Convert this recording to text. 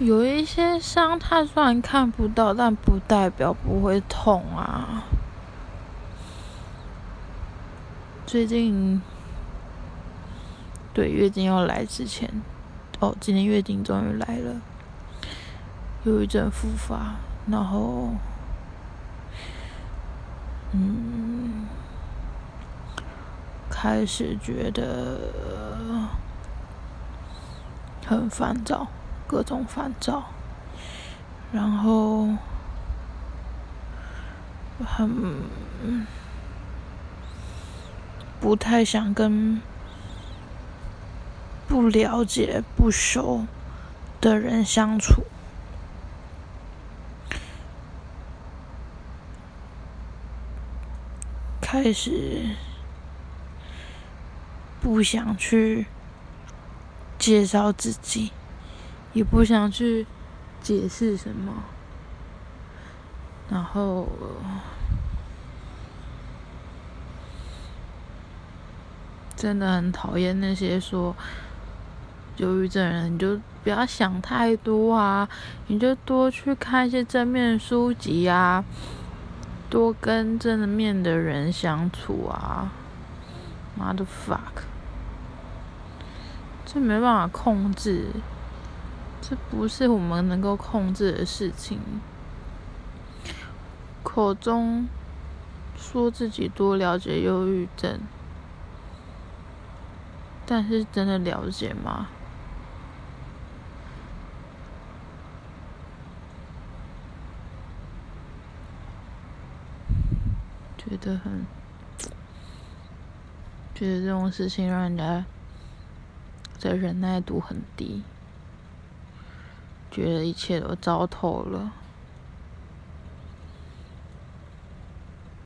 有一些伤，它虽然看不到，但不代表不会痛啊。最近，对月经要来之前，哦，今天月经终于来了，忧郁症复发，然后，嗯，开始觉得很烦躁。各种烦躁，然后很不太想跟不了解、不熟的人相处，开始不想去介绍自己。也不想去解释什么，然后真的很讨厌那些说忧郁症人，你就不要想太多啊，你就多去看一些正面书籍啊，多跟正面的人相处啊。妈的 fuck，这没办法控制。这不是我们能够控制的事情。口中说自己多了解忧郁症，但是真的了解吗？觉得很，觉得这种事情让人家的忍耐度很低。觉得一切都糟透了。